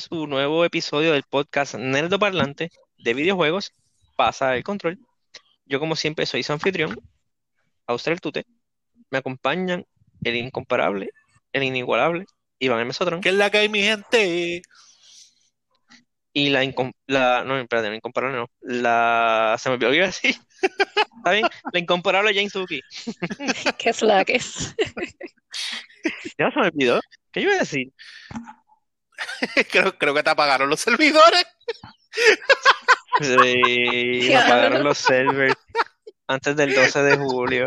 Su nuevo episodio del podcast Nerdo Parlante de videojuegos. Pasa el control. Yo, como siempre, soy su anfitrión, Austral Tute. Me acompañan el incomparable, el inigualable, Iván M. Sotrón. ¿Qué es la que hay, mi gente? Y la, incom- la no, espérate, la incomparable no. La, se me olvidó que iba a decir. ¿Está bien? La incomparable James Suki. ¿Qué es la que es? Ya se me olvidó. ¿Qué iba a decir? creo, creo que te apagaron los servidores. Sí, me apagaron los servers antes del 12 de julio.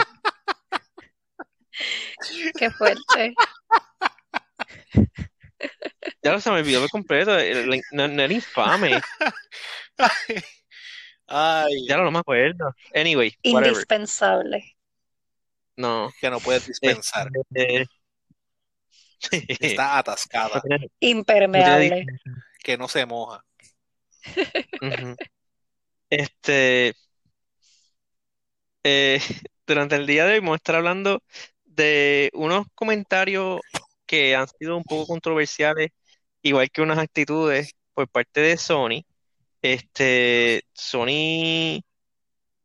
Qué fuerte. Ya se me olvidó por completo. No, no era infame. Ay, Ya no me acuerdo. Anyway, whatever. Indispensable. No. que no puedes dispensar. Este, Está atascada, Impermeable. que no se moja. Este, eh, durante el día de hoy vamos a estar hablando de unos comentarios que han sido un poco controversiales, igual que unas actitudes por parte de Sony. Este, Sony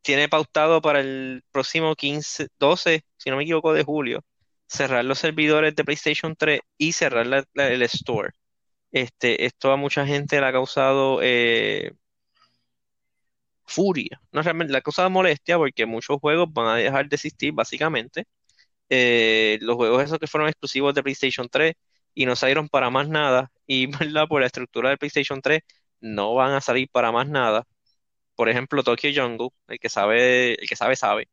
tiene pautado para el próximo 15, 12, si no me equivoco, de julio, cerrar los servidores de PlayStation 3 y cerrar el store. Este, esto a mucha gente le ha causado eh, furia. No realmente le ha causado molestia porque muchos juegos van a dejar de existir básicamente. Eh, los juegos esos que fueron exclusivos de PlayStation 3 y no salieron para más nada y ¿verdad? por la estructura del PlayStation 3 no van a salir para más nada. Por ejemplo, Tokyo Jungle, el que sabe, el que sabe sabe.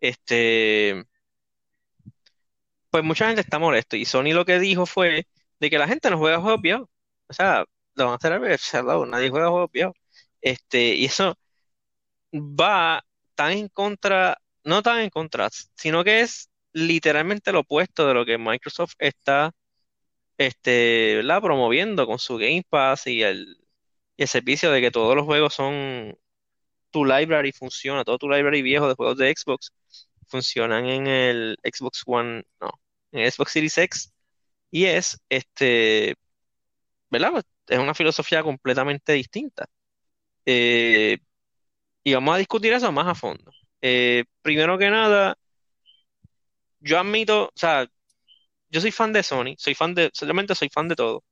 Este, pues mucha gente está molesto y Sony lo que dijo fue de que la gente no juega juegos viejos. O sea, lo van a hacer al nadie juega juegos viejos. Este, y eso va tan en contra, no tan en contra, sino que es literalmente lo opuesto de lo que Microsoft está este, promoviendo con su Game Pass y el, y el servicio de que todos los juegos son tu library funciona, todo tu library viejo de juegos de Xbox funcionan en el Xbox One, no, en Xbox Series X y es este, ¿verdad? Pues, es una filosofía completamente distinta. Eh, y vamos a discutir eso más a fondo. Eh, primero que nada, yo admito, o sea, yo soy fan de Sony, soy fan de, solamente soy fan de todo.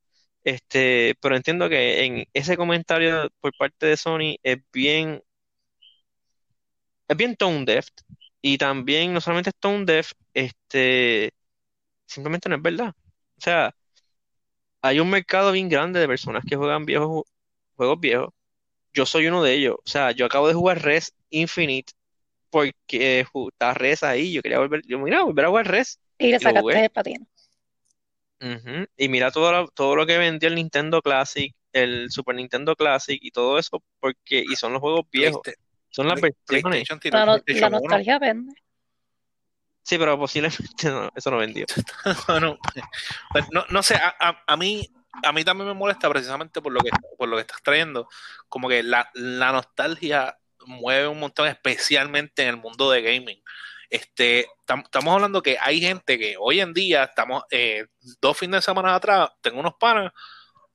Este, pero entiendo que en ese comentario por parte de Sony es bien, es bien tone deaf. Y también no solamente es tone deaf, este, simplemente no es verdad. O sea, hay un mercado bien grande de personas que juegan viejos ju- juegos viejos. Yo soy uno de ellos. O sea, yo acabo de jugar Res Infinite porque ju- está Res ahí. Yo quería volver, yo mira, volver a jugar Res. Y le sacaste el. Ujú. Y mira todo lo, todo lo que vendió el Nintendo Classic, el Super Nintendo Classic y todo eso, porque, y son los juegos viejos, son las versiones. La, el no- la PlayStation 1. nostalgia vende. Sí, pero posiblemente no, eso no vendió. Pues no, no sé, a, a- a mí a mí también me molesta precisamente por lo que por lo que estás trayendo, como que la, la nostalgia mueve un montón, especialmente en el mundo de gaming. Este, tam- estamos hablando que hay gente que hoy en día, estamos eh, dos fines de semana atrás, tengo unos panas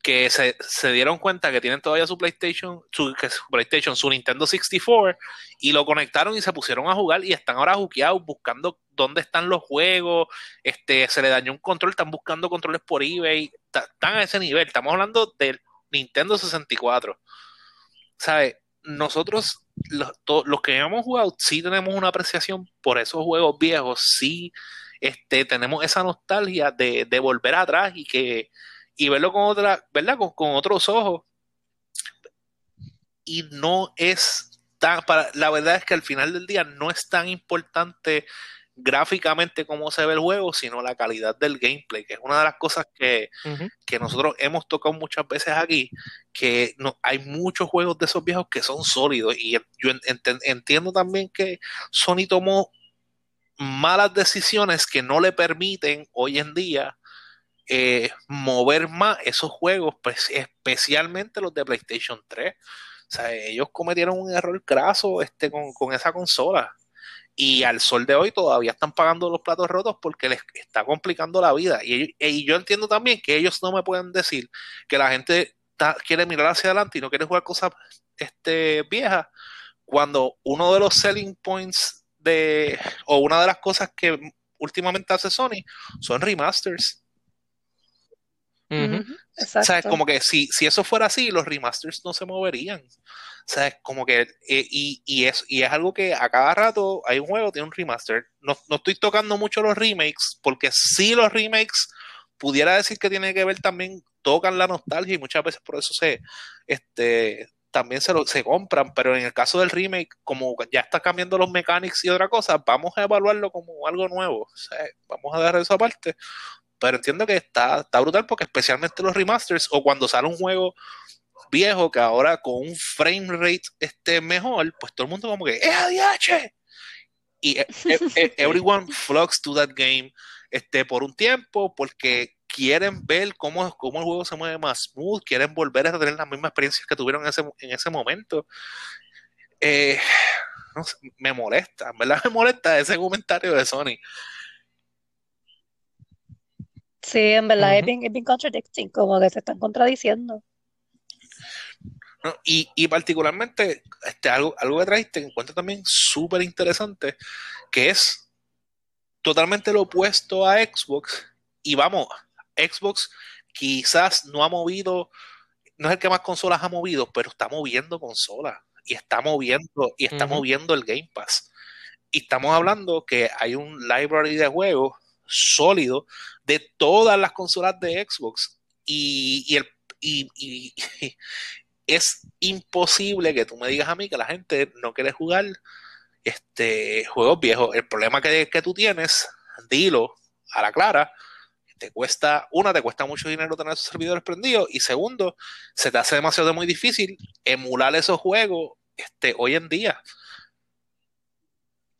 que se, se dieron cuenta que tienen todavía su PlayStation, su, PlayStation, su Nintendo 64 y lo conectaron y se pusieron a jugar y están ahora juqueados buscando dónde están los juegos, este, se le dañó un control, están buscando controles por eBay, están a ese nivel, estamos hablando del Nintendo 64. ¿Sabes? Nosotros, los, los que hemos jugado, sí tenemos una apreciación por esos juegos viejos, sí este, tenemos esa nostalgia de, de volver atrás y que y verlo con otra, ¿verdad? Con, con otros ojos. Y no es tan, para, la verdad es que al final del día no es tan importante gráficamente cómo se ve el juego, sino la calidad del gameplay, que es una de las cosas que, que nosotros hemos tocado muchas veces aquí, que no, hay muchos juegos de esos viejos que son sólidos y yo en- enten- entiendo también que Sony tomó malas decisiones que no le permiten hoy en día eh, mover más esos juegos, pues, especialmente los de PlayStation 3. O sea, ellos cometieron un error craso este, con, con esa consola. y al sol de hoy todavía están pagando los platos rotos porque les está complicando la vida. Y, y yo entiendo también que ellos no me pueden decir que la gente quiere mirar hacia adelante y no quiere jugar cosas este, viejas, cuando uno de los selling points de, o una de las cosas que últimamente hace Sony son remasters. O sea, como que si, si eso fuera así, los remasters no se moverían. O sea, es como que, eh, y, y, es, y es algo que a cada rato hay un juego, tiene un remaster. No, no estoy tocando mucho los remakes, porque si los remakes pudiera decir que tiene que ver también, tocan la nostalgia y muchas veces por eso se, este, también se, lo, se compran, pero en el caso del remake, como ya está cambiando los mechanics y otra cosa, vamos a evaluarlo como algo nuevo. O sea, vamos a dar eso aparte. Pero entiendo que está, está brutal porque especialmente los remasters o cuando sale un juego viejo que ahora con un frame rate esté mejor, pues todo el mundo como que ¡es ADH! Y e, e, e, everyone flocks to that game este, por un tiempo porque quieren ver cómo, cómo el juego se mueve más smooth, quieren volver a tener las mismas experiencias que tuvieron en ese, en ese momento. Eh, me molesta, en verdad me molesta ese comentario de Sony. Sí, en verdad es, bien, es bien contradicting, como que se están contradiciendo. y, y, particularmente, este, algo, algo que trajiste encuentro también súper interesante, que es totalmente lo opuesto a Xbox. Y vamos, Xbox quizás no ha movido, no es el que más consolas ha movido, pero está moviendo consolas y está moviendo y está moviendo el Game Pass. Y estamos hablando que hay un library de juegos sólido de todas las consolas de Xbox y, y, el, y, es imposible que tú me digas a mí que la gente no quiere jugar este, juegos viejos. El problema que, que tú tienes, dilo a la clara, te cuesta, una, te cuesta mucho dinero tener esos servidores prendidos y segundo, se te hace demasiado muy difícil emular esos juegos este, hoy en día.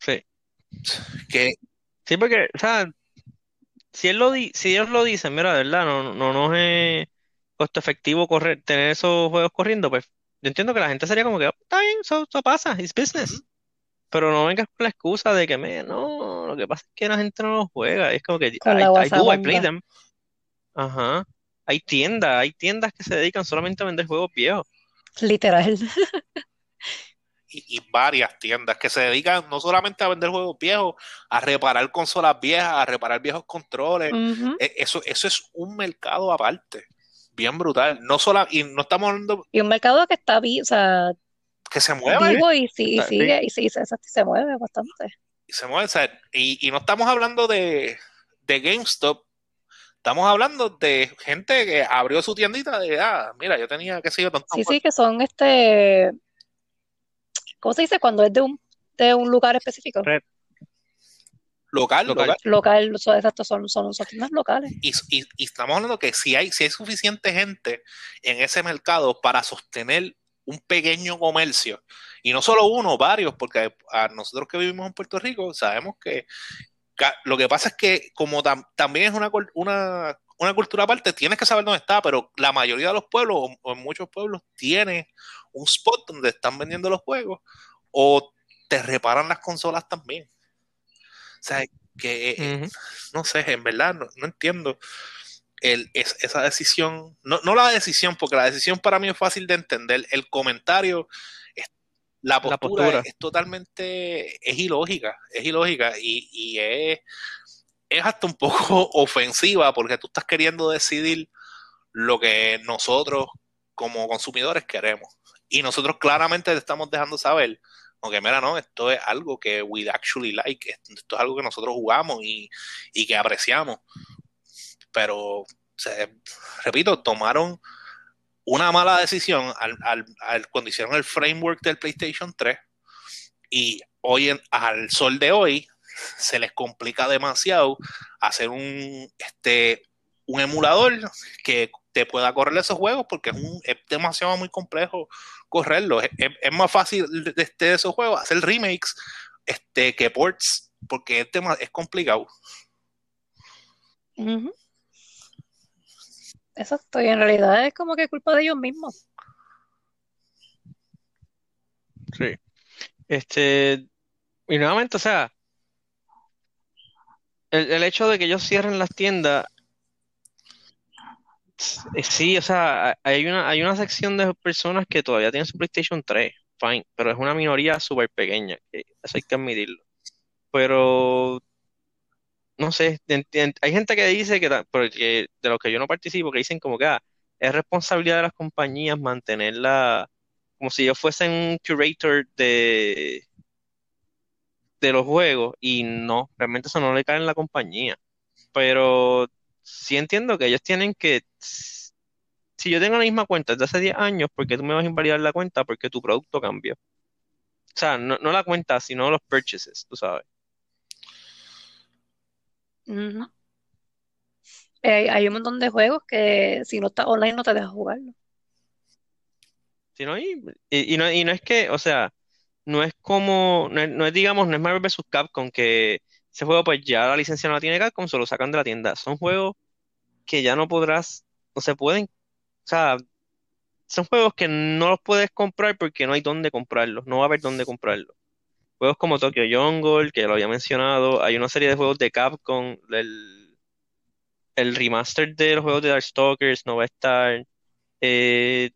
Sí. Que, sí, porque, o sea, si, él lo di si ellos lo dicen, mira, de verdad, no, no, no es costo efectivo correr, tener esos juegos corriendo, pues yo entiendo que la gente sería como que, oh, está bien, eso, pasa, es business. Pero no vengas con la excusa de que, me, no, lo que pasa es que la gente no los juega. Es como que, I, do, I play them. Ajá. Hay tiendas, hay tiendas que se dedican solamente a vender juegos viejos. Literal. y, varias tiendas que se dedican no solamente a vender juegos viejos, a reparar consolas viejas, a reparar viejos controles. E, eso, eso es un mercado aparte, bien brutal. No solo, y no estamos hablando. Y un mercado que está o sea, que se mueve. Vivo y, sí, y sigue, y sí, se, se, mueve bastante. Y se mueve, o sea, y, y no estamos hablando de, de GameStop, Estamos hablando de gente que abrió su tiendita de, ah, mira, yo tenía, qué sé yo, tanto. Sí, sí, que son este, ¿Cómo se dice cuando es de un, de un lugar específico? Local, local. Local, exacto, son, son, son locales. Y, y, estamos hablando que si hay, si hay suficiente gente en ese mercado para sostener un pequeño comercio, y no solo uno, varios, porque a nosotros que vivimos en Puerto Rico sabemos que lo que pasa es que como también es una, una, una, cultura aparte, tienes que saber dónde está, pero la mayoría de los pueblos, o, en muchos pueblos, tiene un spot donde están vendiendo los juegos o te reparan las consolas también. O sea, que eh, no sé, en verdad no, entiendo el, esa decisión, no, no, la decisión, porque la decisión para mí es fácil de entender, el comentario, la, postura. Es, totalmente, es ilógica, es ilógica y, y es, es hasta un poco ofensiva porque tú estás queriendo decidir lo que nosotros como consumidores queremos. Y nosotros claramente le estamos dejando saber, aunque mira, no, esto es algo que we actually like, esto es algo que nosotros jugamos y, que apreciamos. Pero, repito, tomaron una mala decisión al, al, cuando hicieron el framework del PlayStation 3 y hoy en, al sol de hoy se les complica demasiado hacer un este un emulador que te pueda correr esos juegos porque es, un, es demasiado muy complejo correrlo. Es, más fácil de, este, esos juegos hacer remakes este, que ports, porque este es complicado. Exacto, y en realidad es como que culpa de ellos mismos. Sí. Este, Y nuevamente, o sea, el, hecho de que ellos cierren las tiendas, eh, sí, o sea, hay una, hay una sección de personas que todavía tienen su PlayStation 3, fine, pero es una minoría súper pequeña, que eso hay que admitirlo. Pero, no sé, hay gente que dice que, porque de los que yo no participo, que dicen como que ah, es responsabilidad de las compañías mantenerla como si ellos fuesen un curator de, de los juegos, y no, realmente eso no le cae en la compañía. Pero sí entiendo que ellos tienen que, si yo tengo la misma cuenta desde hace 10 años, ¿por qué tú me vas a invalidar la cuenta? Porque tu producto cambió. O sea, no, no la cuenta, sino los purchases, tú sabes. Ujú. Eh, hay un montón de juegos que si no estás online no te dejas jugarlo. Si no, y, y- y no, y no es que, o sea, no es como, no es, digamos, no es Marvel vs. Capcom, que ese juego pues ya la licencia no la tiene Capcom, se lo sacan de la tienda. Son juegos que ya no podrás, no se pueden, o sea, son juegos que no los puedes comprar porque no hay dónde comprarlos, no va a haber dónde comprarlos. Juegos como Tokyo Jungle, que lo había mencionado, hay una serie de juegos de Capcom, el, el remaster de los juegos de Darkstalkers no va a estar, eh,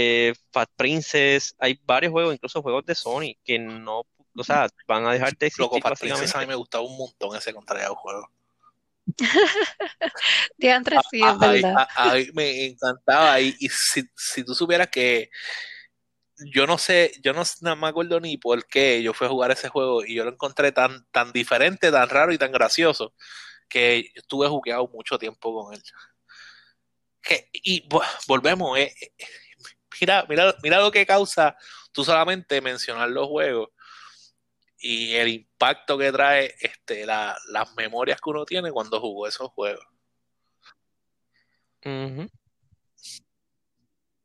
eh, Fat Princess, hay varios juegos, incluso juegos de Sony, que no, o sea, van a dejar de Loco, Fat Princess a mí me gustaba un montón ese contrario juego. Diantre, sí, es A, a- verdad. a- a mí me encantaba. Y, y si, si tú supieras que yo no sé, yo no, no me acuerdo ni por qué yo fui a jugar ese juego y yo lo encontré tan, tan diferente, tan raro y tan gracioso que estuve jugueado mucho tiempo con él. Que- y vo- volvemos, eh, mira, mira, mira lo que causa tú solamente mencionar los juegos y el impacto que trae este, la- las memorias que uno tiene cuando jugó esos juegos. Ujú.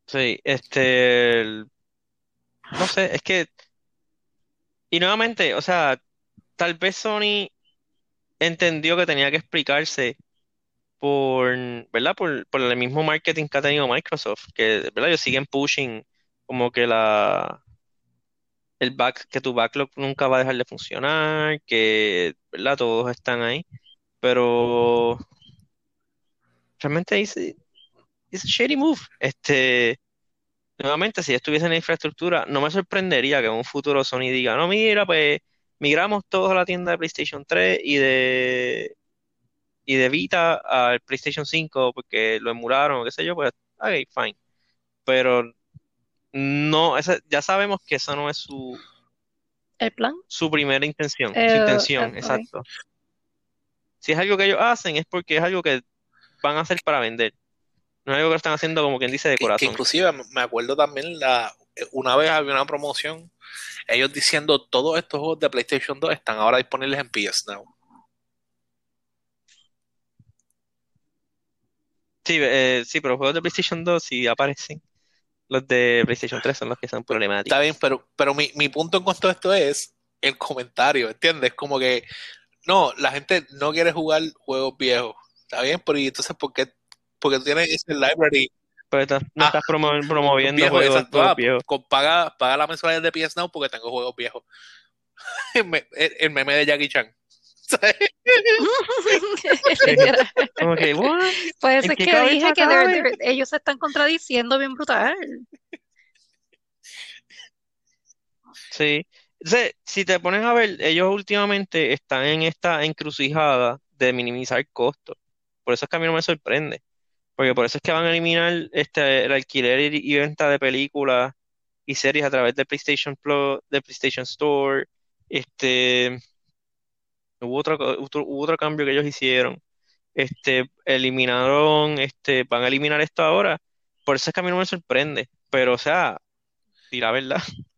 Sí, este, no sé, es que, y nuevamente, o sea, tal vez Sony entendió que tenía que explicarse por, ¿verdad? Por, por el mismo marketing que ha tenido Microsoft, que, ¿verdad? Ellos siguen pushing como que la, el back, que tu backlog nunca va a dejar de funcionar, que, ¿verdad? Todos están ahí, pero realmente dice, es shady move. Este, nuevamente, si estuviese en la infraestructura, no me sorprendería que en un futuro Sony diga, no, mira, pues migramos todos a la tienda de PlayStation 3 y de y de Vita al PlayStation 5 porque lo emularon o qué sé yo, pues, ok, fine. Pero no, esa- ya sabemos que eso no es su, El plan. su primera intención, su Eh, intención, eh, exacto. Si es algo que ellos hacen es porque es algo que van a hacer para vender. No es algo que lo están haciendo como quien dice de Que, que corazón. inclusive me acuerdo también la una vez había una promoción ellos diciendo todos estos juegos de PlayStation 2 están ahora disponibles en PS Now. Sí, eh, sí, pero los juegos de PlayStation 2 sí aparecen. Los de PlayStation 3 son los que son problemáticos. Está bien, pero, pero mi, mi punto en cuanto a esto es el comentario, ¿entiendes? Como que no, la gente no quiere jugar juegos viejos. Está bien, pero ¿y entonces por qué? Porque tú tienes ese library Pero estás- no Ah, estás promo- promoviendo viejo, juegos, exacto. juegos Ah, viejos. con- paga, paga la mensualidad de PS Now porque tengo juegos viejos. el meme de Jackie Chan. Como que? Pues ¿En es qué que dije que cabe? they're- they're- ellos se están contradiciendo bien brutal. Sí. Si te pones a ver, ellos últimamente están en esta encrucijada de minimizar costos. Por eso es que a mí no me sorprende. Porque por eso es que van a eliminar este, el alquiler y, y venta de películas y series a través de PlayStation Plus, de PlayStation Store. Este, hubo otro, otro- hubo otro cambio que ellos hicieron. Este, eliminaron, este, van a eliminar esto ahora. Por eso es que a mí no me sorprende. Pero, o sea, di la verdad.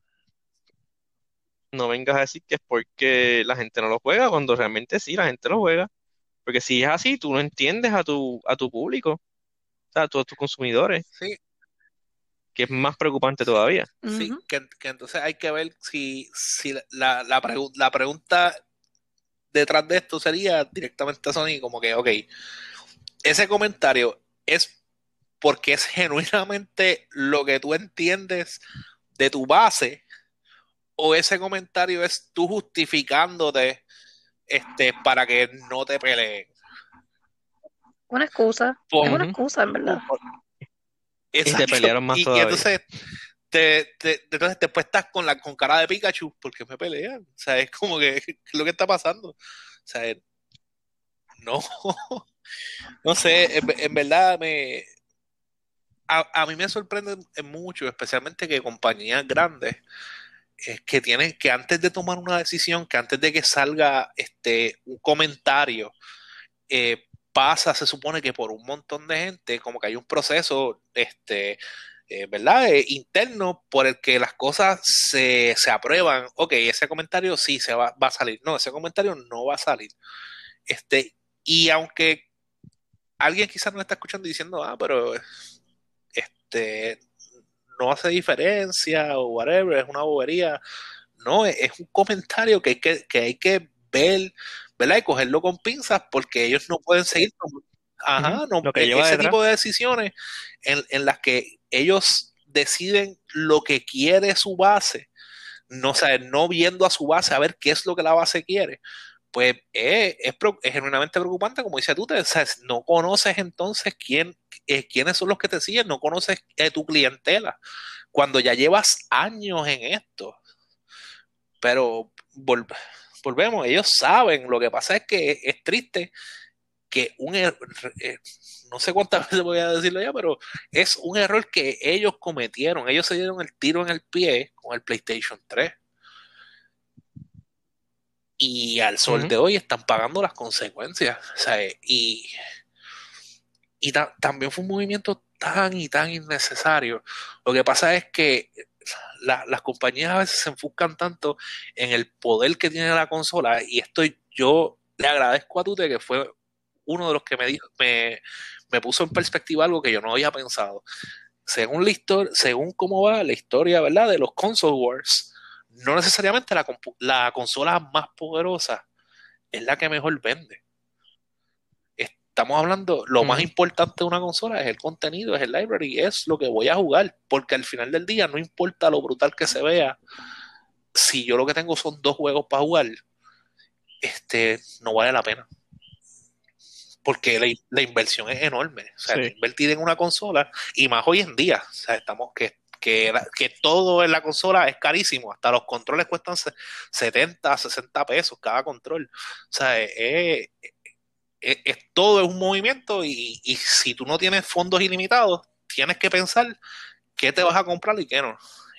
No vengas a decir que es porque la gente no lo juega, cuando realmente sí, la gente lo juega. Porque si es así, tú no entiendes a tu, a tu público, o sea, a todos tus consumidores, Sí, que es más preocupante todavía. sí, que, que entonces hay que ver si, si la, la, pregu- la pregunta detrás de esto sería directamente a Sony, como que, ok, ese comentario es porque es genuinamente lo que tú entiendes de tu base o ese comentario es tú justificándote este, para que no te peleen. Una excusa. Es una excusa, en verdad. Y te pelearon más y, todavía. y entonces, te, entonces después estás con la con cara de Pikachu porque me pelean. O sea, es como que ¿qué es lo que está pasando. O sea, eh, no. No sé, en, verdad me. A, a mí me sorprende mucho, especialmente que compañías grandes es que tienen que antes de tomar una decisión, que antes de que salga este un comentario, eh, pasa, se supone que por un montón de gente, como que hay un proceso, este, eh, ¿verdad? Eh, interno por el que las cosas se, se aprueban. Ok, ese comentario sí se va, va a salir. No, ese comentario no va a salir. Este, y aunque alguien quizás no está escuchando diciendo, ah, pero este no hace diferencia o whatever, es una bobería. No, es, un comentario que hay que, que hay que ver, ¿verdad? Y cogerlo con pinzas porque ellos no pueden seguir Ajá, no, lo que e- lleva ese detrás. tipo de decisiones en, en las que ellos deciden lo que quiere su base, no, o sea, no viendo a su base a ver qué es lo que la base quiere, pues es, es, es genuinamente preocupante, como dice tú, te, o sea, no conoces entonces quién, eh, quiénes son los que te siguen, no conoces eh, tu clientela, cuando ya llevas años en esto. Pero vol- volvemos, ellos saben, lo que pasa es que es triste que un er- eh, no sé cuántas veces voy a decirlo ya, pero es un error que ellos cometieron. Ellos se dieron el tiro en el pie con el PlayStation 3. Y al sol de hoy están pagando las consecuencias. O sea, y y ta- también fue un movimiento tan y tan innecesario. Lo que pasa es que la- las compañías a veces se enfocan tanto en el poder que tiene la consola y esto yo le agradezco a Tute que fue uno de los que me dijo, me, me puso en perspectiva algo que yo no había pensado. Según la historia, según cómo va la historia, ¿verdad? De los console wars, no necesariamente la, la consola más poderosa es la que mejor vende. Estamos hablando, lo más Ujú. importante de una consola es el contenido, es el library, es lo que voy a jugar, porque al final del día no importa lo brutal que se vea, si yo lo que tengo son dos juegos para jugar, este, no vale la pena. Porque la, la inversión es enorme. O sea, Sí. invertir en una consola, y más hoy en día, o sea, estamos que, que, que todo en la consola es carísimo, hasta los controles cuestan se- 70, 60 pesos cada control. O sea, es, es- es- es- todo es un movimiento y, y si tú no tienes fondos ilimitados, tienes que pensar qué te vas a comprar y qué no.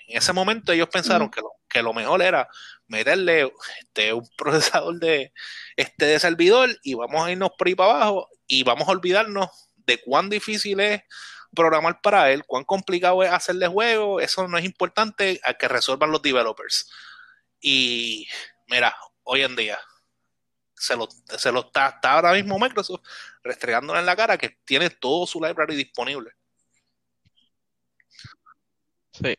En ese momento ellos pensaron Mm. que, lo, que lo mejor era meterle este, un procesador de, este, de servidor y vamos a irnos por ahí para abajo y vamos a olvidarnos de cuán difícil es programar para él, cuán complicado es hacerle juego, eso no es importante a que resuelvan los developers. Y mira, hoy en día se lo, se lo está, está ahora mismo Microsoft restregándole en la cara que tiene todo su library disponible. Sí.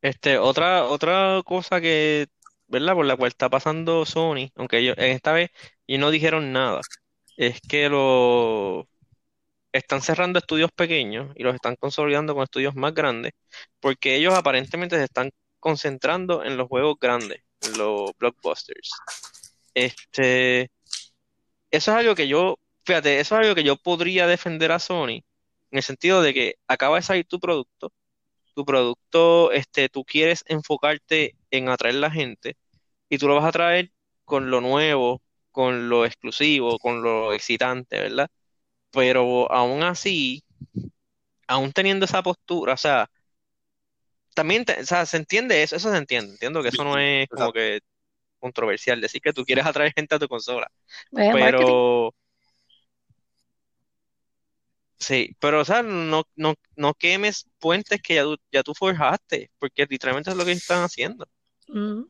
Este, otra, otra cosa que, ¿verdad? Por la cual está pasando Sony, aunque ellos, esta vez, y no dijeron nada, es que lo están cerrando estudios pequeños y los están consolidando con estudios más grandes, porque ellos aparentemente se están concentrando en los juegos grandes, en los blockbusters. Este, eso es algo que yo, fíjate, eso es algo que yo podría defender a Sony, en el sentido de que acaba de salir tu producto tu producto, este, tú quieres enfocarte en atraer la gente y tú lo vas a traer con lo nuevo, con lo exclusivo, con lo excitante, ¿verdad? Pero aún así, aún teniendo esa postura, o sea, también, te- o sea, se entiende eso, eso se entiende, entiendo que eso no es como que controversial, decir que tú quieres atraer gente a tu consola, Eh, marketing. pero Sí, pero o sea, no, no, no quemes puentes que ya tú, ya tú forjaste, porque literalmente es lo que están haciendo. Mm.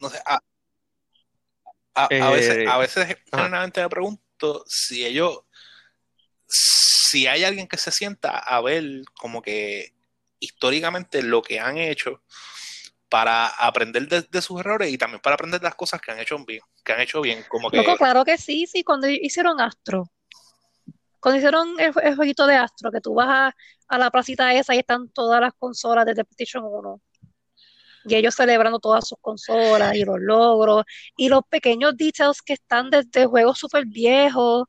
No sé, a, a, a Eh, veces, a veces generalmente me pregunto si ellos, si hay alguien que se sienta a ver como que históricamente lo que han hecho para aprender de, de sus errores y también para aprender de las cosas que han hecho bien, que han hecho bien, como que Loco, claro que sí, sí, cuando hicieron Astro, cuando hicieron el, el jueguito de Astro, que tú vas a, a la placita esa y están todas las consolas desde PlayStation 1. y ellos celebrando todas sus consolas y los logros y los pequeños details que están desde juegos súper viejos,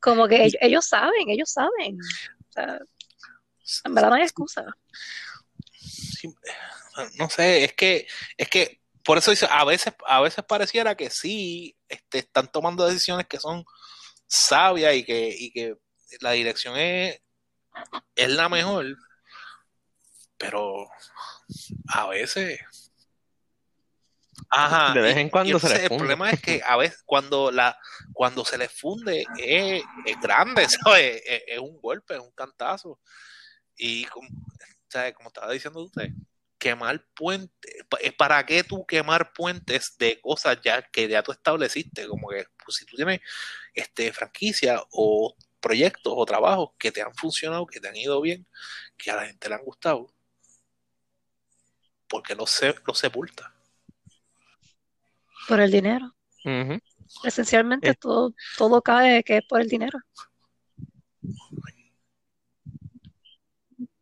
como que ellos, ellos saben, ellos saben. O sea, en verdad no hay excusa. Sí, no sé, es que, es que, por eso dice, a veces, a veces pareciera que sí, este, están tomando decisiones que son sabias y que, y que la dirección es, es la mejor, pero a veces Ajá. De vez en cuando se El funde. problema es que a veces cuando la cuando se les funde es, es grande, ¿sabes? Es, es un golpe, es un cantazo. Y como, ¿sabes? como estaba diciendo usted, quemar puentes, ¿para qué tú quemar puentes de cosas ya que ya tú estableciste? Como que pues, si tú tienes este franquicia o proyectos o trabajos que te han funcionado, que te han ido bien, que a la gente le han gustado, porque los, se, los sepulta. Por el dinero. Esencialmente Eh. todo, todo cae que es por el dinero.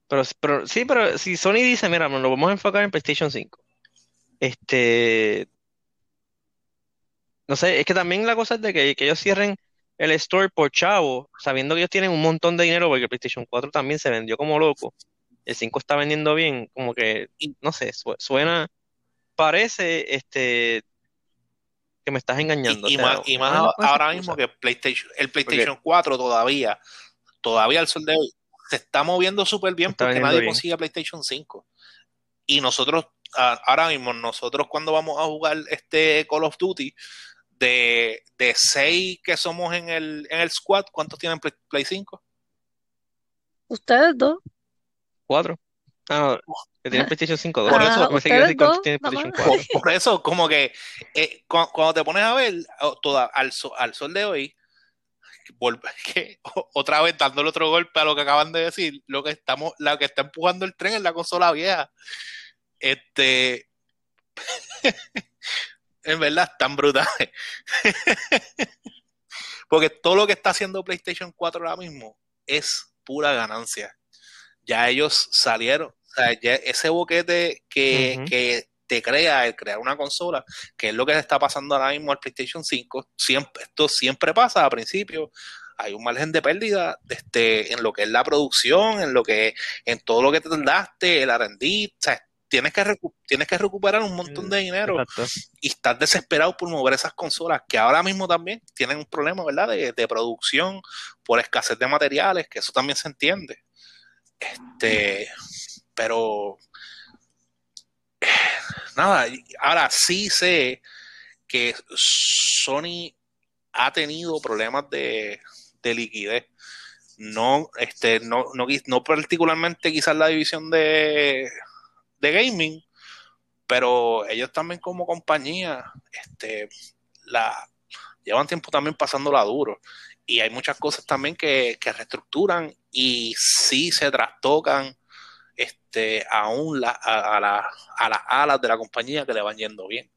Pero, pero sí, pero si Sony dice, mira, nos lo vamos a enfocar en PlayStation 5. Este, no sé, es que también la cosa es de que, que ellos cierren el store por chavo, sabiendo que ellos tienen un montón de dinero, porque el PlayStation 4 también se vendió como loco. El 5 está vendiendo bien, como que, no sé, su- suena, parece, este, que me estás engañando. Y, y o sea, más, y más ahora mismo que PlayStation, el PlayStation 4 todavía, todavía al sol de hoy, se está moviendo súper bien Está porque nadie bien. consigue PlayStation 5. Y nosotros, ahora mismo, nosotros cuando vamos a jugar este Call of Duty, de, de seis que somos en el, en el squad, ¿cuántos tienen Play, Play 5? Ustedes dos. Cuatro. Ah, no, que tienen PlayStation 5 dos. Por Ah, eso, me sé que iba a decir ustedes cuántos dos, tienen nada PlayStation más. 4. Por, por eso, como que eh, cu- cuando, te pones a ver, oh, toda, al, so- al sol de hoy, que, otra vez dándole otro golpe a lo que acaban de decir, lo que estamos, la que está empujando el tren es la consola vieja. Este, en verdad, están brutales. Porque todo lo que está haciendo PlayStation 4 ahora mismo es pura ganancia. Ya ellos salieron, o sea, ya ese boquete que, que te crea el crear una consola, que es lo que está pasando ahora mismo al PlayStation 5, siempre, esto siempre pasa a principio. Hay un margen de pérdida este, en lo que es la producción, en lo que, en todo lo que te tardaste, el R&D, o sea, tienes que, tienes que recuperar un montón de dinero Exacto. y estás desesperado por mover esas consolas que ahora mismo también tienen un problema, ¿verdad? De, de producción por escasez de materiales, que eso también se entiende. Este, pero nada, ahora sí sé que Sony ha tenido problemas de, de liquidez. No, este, no, no, no particularmente quizás la división de, de gaming, pero ellos también como compañía, este, la llevan tiempo también pasándola duro. Y hay muchas cosas también que, que reestructuran y sí se trastocan este, aún la, a, a, la, a las alas de la compañía que le van yendo bien.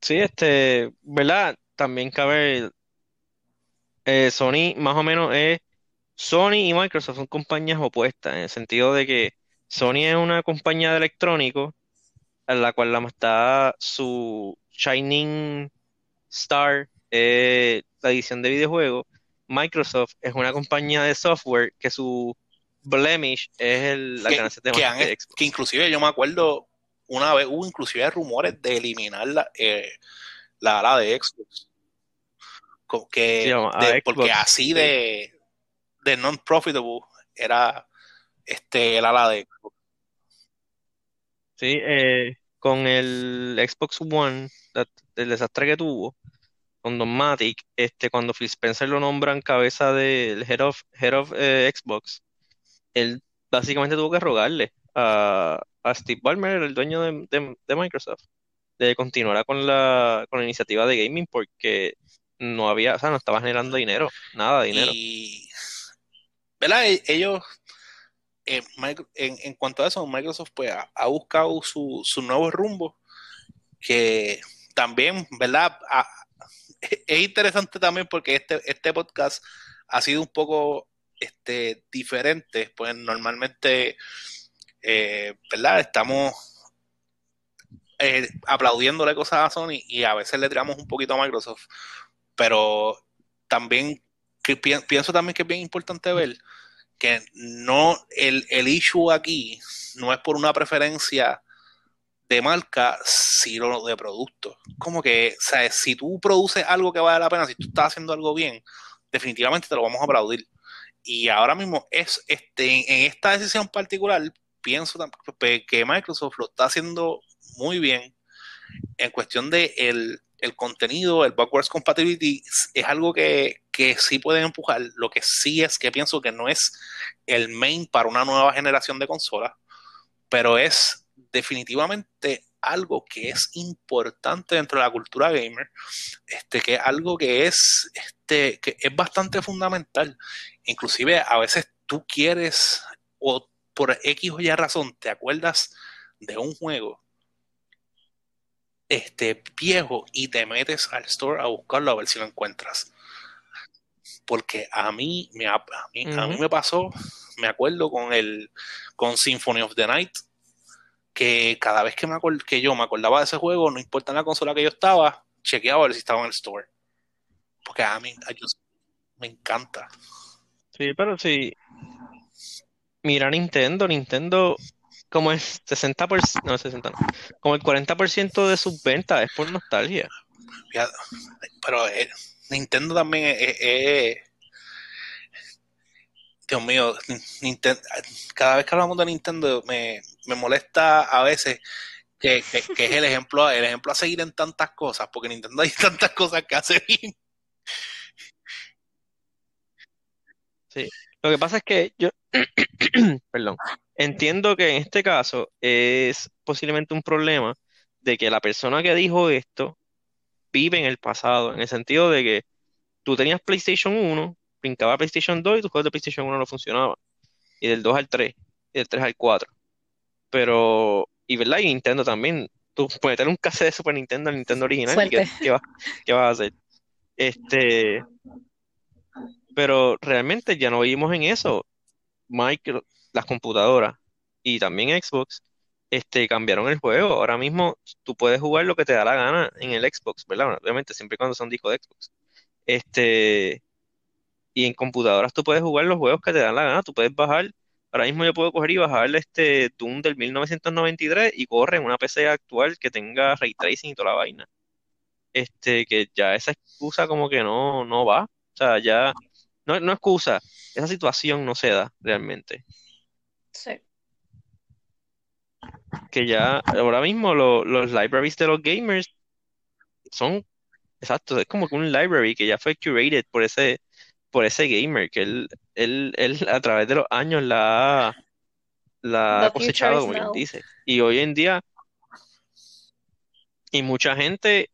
Sí, este, ¿verdad? También cabe, eh, Sony más o menos es, Sony y Microsoft son compañías opuestas, en el sentido de que Sony es una compañía de electrónicos, en la cual la más está su Shining Star, eh, la edición de videojuegos. Microsoft es una compañía de software que su blemish es el, la Que- ganancia de, que, han- de Xbox. que inclusive yo me acuerdo una vez hubo inclusive rumores de eliminar la, eh, la ala de Xbox. Co- Que, Sí, vamos, a de- Xbox, porque así sí. de, de non-profitable era este el ala de Xbox. Sí, eh, con el Xbox One, el desastre que tuvo con Don Matic, este, cuando Phil Spencer lo nombran cabeza del head of, head of eh, Xbox, él básicamente tuvo que rogarle a, Steve Ballmer, el dueño de, de- de Microsoft, de continuar con la, con la iniciativa de gaming porque no había, o sea, no estaba generando dinero, nada de dinero. Y, ¿verdad? E- Ellos, eh, en, cuanto a eso, Microsoft pues, ha, buscado su, su nuevo rumbo, que también, ¿verdad? Es interesante también porque este, este podcast ha sido un poco este, diferentes, pues normalmente, eh, ¿verdad? Estamos eh, aplaudiéndole cosas a Sony y a veces le tiramos un poquito a Microsoft, pero también pienso también que es bien importante ver que no el, el issue aquí no es por una preferencia de marca, sino de producto. Como que, sea, si tú produces algo que vale la pena, si tú estás haciendo algo bien, definitivamente te lo vamos a aplaudir. Y ahora mismo es este en esta decisión particular pienso que Microsoft lo está haciendo muy bien en cuestión de el, el contenido, el backwards compatibility es algo que, que, sí pueden empujar. Lo que sí es que pienso que no es el main para una nueva generación de consolas, pero es definitivamente algo que es importante dentro de la cultura gamer, este, que es algo que es, este, que es bastante fundamental. Inclusive a veces tú quieres, o por X o Y razón, te acuerdas de un juego este, viejo y te metes al store a buscarlo a ver si lo encuentras. Porque a mí me, a mí, me pasó, me acuerdo con el con Symphony of the Night, que cada vez que, me que yo me acordaba de ese juego, no importa en la consola que yo estaba, chequeaba a ver si estaba en el store. Porque a mí me encanta. Sí, pero sí. Mira Nintendo, Nintendo como el 60%, no 60 no, como el 40% de sus ventas es por nostalgia. pero eh, Nintendo también es, Dios mío, Nintendo, cada vez que hablamos de Nintendo me, molesta a veces que, es el ejemplo, el ejemplo a seguir en tantas cosas, porque Nintendo hay tantas cosas que hace bien. Sí, lo que pasa es que yo, perdón, entiendo que en este caso es posiblemente un problema de que la persona que dijo esto vive en el pasado, en el sentido de que tú tenías PlayStation 1, brincaba PlayStation 2 y tus juegos de PlayStation 1 no funcionaban, y del 2 al 3, y del 3 al 4. Pero, y verdad, y Nintendo también, tú puedes tener un cassette de Super Nintendo al Nintendo original, ¿qué, qué, vas a hacer? Este, pero realmente ya no vivimos en eso. Micro, las computadoras y también Xbox este, cambiaron el juego. Ahora mismo tú puedes jugar lo que te da la gana en el Xbox, ¿verdad? Obviamente, siempre y cuando son discos de Xbox. Este, y en computadoras tú puedes jugar los juegos que te dan la gana. Tú puedes bajar. Ahora mismo yo puedo coger y bajar este Doom del 1993 y corre en una PC actual que tenga ray tracing y toda la vaina. Este, que ya esa excusa como que no, no va. O sea, ya no, no excusa, esa situación no se da realmente. Sí. Que ya ahora mismo los libraries de los gamers son, exacto, es como que un library que ya fue curated por ese, por ese gamer, que él, él, él a través de los años la, la ha cosechado, como él dice. Y hoy en día, y mucha gente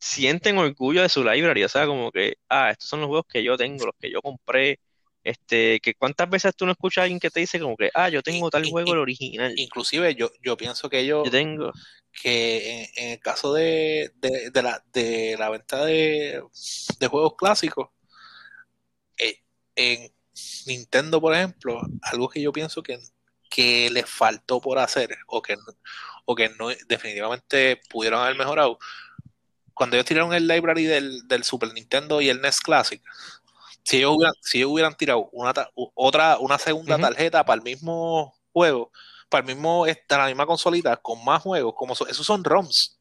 sienten orgullo de su library, o sea, como que, ah, estos son los juegos que yo tengo, los que yo compré, este, que cuántas veces tú no escuchas a alguien que te dice como que, ah, yo tengo tal juego, el original. Inclusive yo, yo pienso que yo, tengo. que en, el caso de, la, de la venta de, juegos clásicos, en Nintendo, por ejemplo, algo que yo pienso que, que les faltó por hacer o que, o que no definitivamente pudieron haber mejorado cuando ellos tiraron el library del, Super Nintendo y el NES Classic, si ellos hubieran, si hubieran tirado una otra, una segunda tarjeta para el mismo juego, para el mismo, esta, la misma consolita, con más juegos, como esos son ROMs.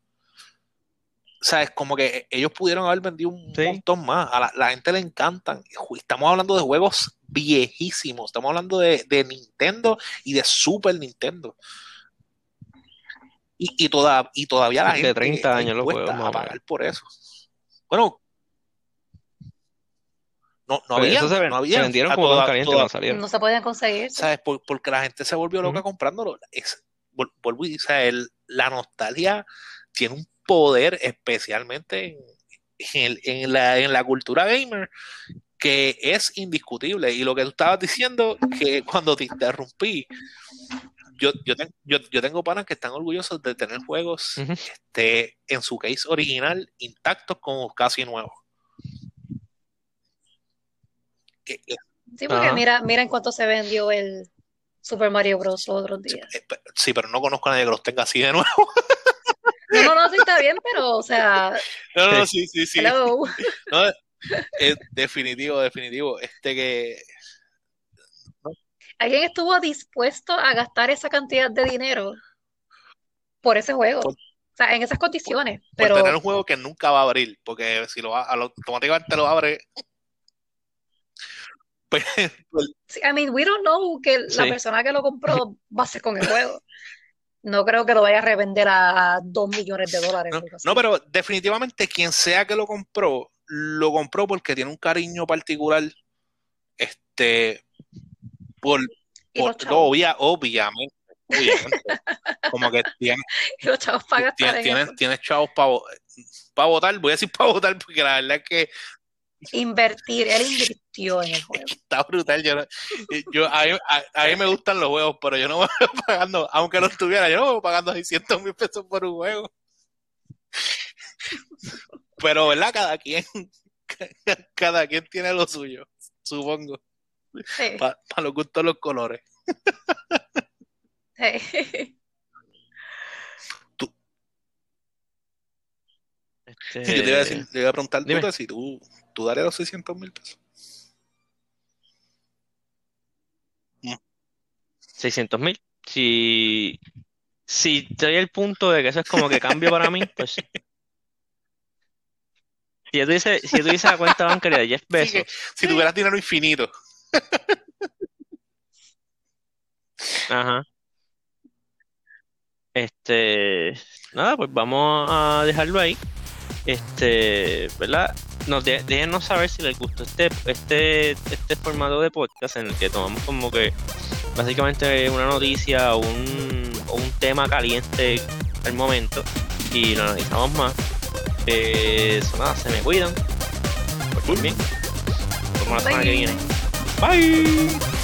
O sea, es como que ellos pudieron haber vendido un montón más. A la, gente le encantan. Estamos hablando de juegos viejísimos. Estamos hablando de, de Nintendo y de Super Nintendo. Y, toda, y todavía la gente de 30 años lo a pagar por eso. Bueno, no, no había, se, no había. Se vendieron como toda, calientes no salieron. No se podían conseguir. ¿Sabes? porque la gente se volvió loca comprándolo. Es, vuelvo y la nostalgia tiene un poder especialmente en, en, la, en la cultura gamer que es indiscutible. Y lo que tú estabas diciendo, que cuando te interrumpí, yo, yo, yo, yo, tengo panas que están orgullosos de tener juegos este, en su case original intactos como casi nuevos. Sí, porque mira, mira en cuánto se vendió el Super Mario Bros. los otros días. Eh, Sí, pero no conozco a nadie que los tenga así de nuevo. No, no, sí está bien, pero, o sea, No, no, sí, sí, sí. hello. No, es definitivo, definitivo. Este que ¿Alguien estuvo dispuesto a gastar esa cantidad de dinero por ese juego? Por- O sea, en esas condiciones. por Pero tener un juego que nunca va a abrir, porque si lo a- automáticamente lo abre, pues, sí, I mean, we don't know que la Sí. persona que lo compró va a hacer con el juego. No creo que lo vaya a revender a dos millones de dólares. no, no, pero definitivamente quien sea que lo compró, lo compró porque tiene un cariño particular, este, por, por chavos, obvia, obviamente, obviamente, como que tiene, los chavos para gastar tiene, en tiene, eso. tiene chavos para votar, voy a decir para votar porque la verdad es que Invertir, él invirtió en el juego. está brutal. Yo, no- yo, a, mí, a, a mí me gustan los juegos, pero yo no me voy pagando, aunque lo tuviera, yo no me voy pagando 600 mil pesos por un juego. Pero, ¿verdad? Cada quien, cada quien tiene lo suyo, supongo. Sí, Para los gustos, los colores. sí. Este, yo te iba a decir, te iba a preguntar, dime. si tú, tú darías los 600 mil pesos. 600 mil. Si, si estoy al punto de que eso es como que cambio para mí, pues sí. Si tú dices, si tú dices la cuenta bancaria de Jeff Bezos, si tuvieras dinero infinito. ajá. Este, nada, pues vamos a dejarlo ahí. Este, ¿verdad? Nos de- déjenos saber si les gustó este, este, este formato de podcast en el que tomamos como que básicamente una noticia o un, o un tema caliente al momento y lo analizamos más. Eh, eso nada, se me cuidan. Por bien. Nos vemos la semana que viene. Bye.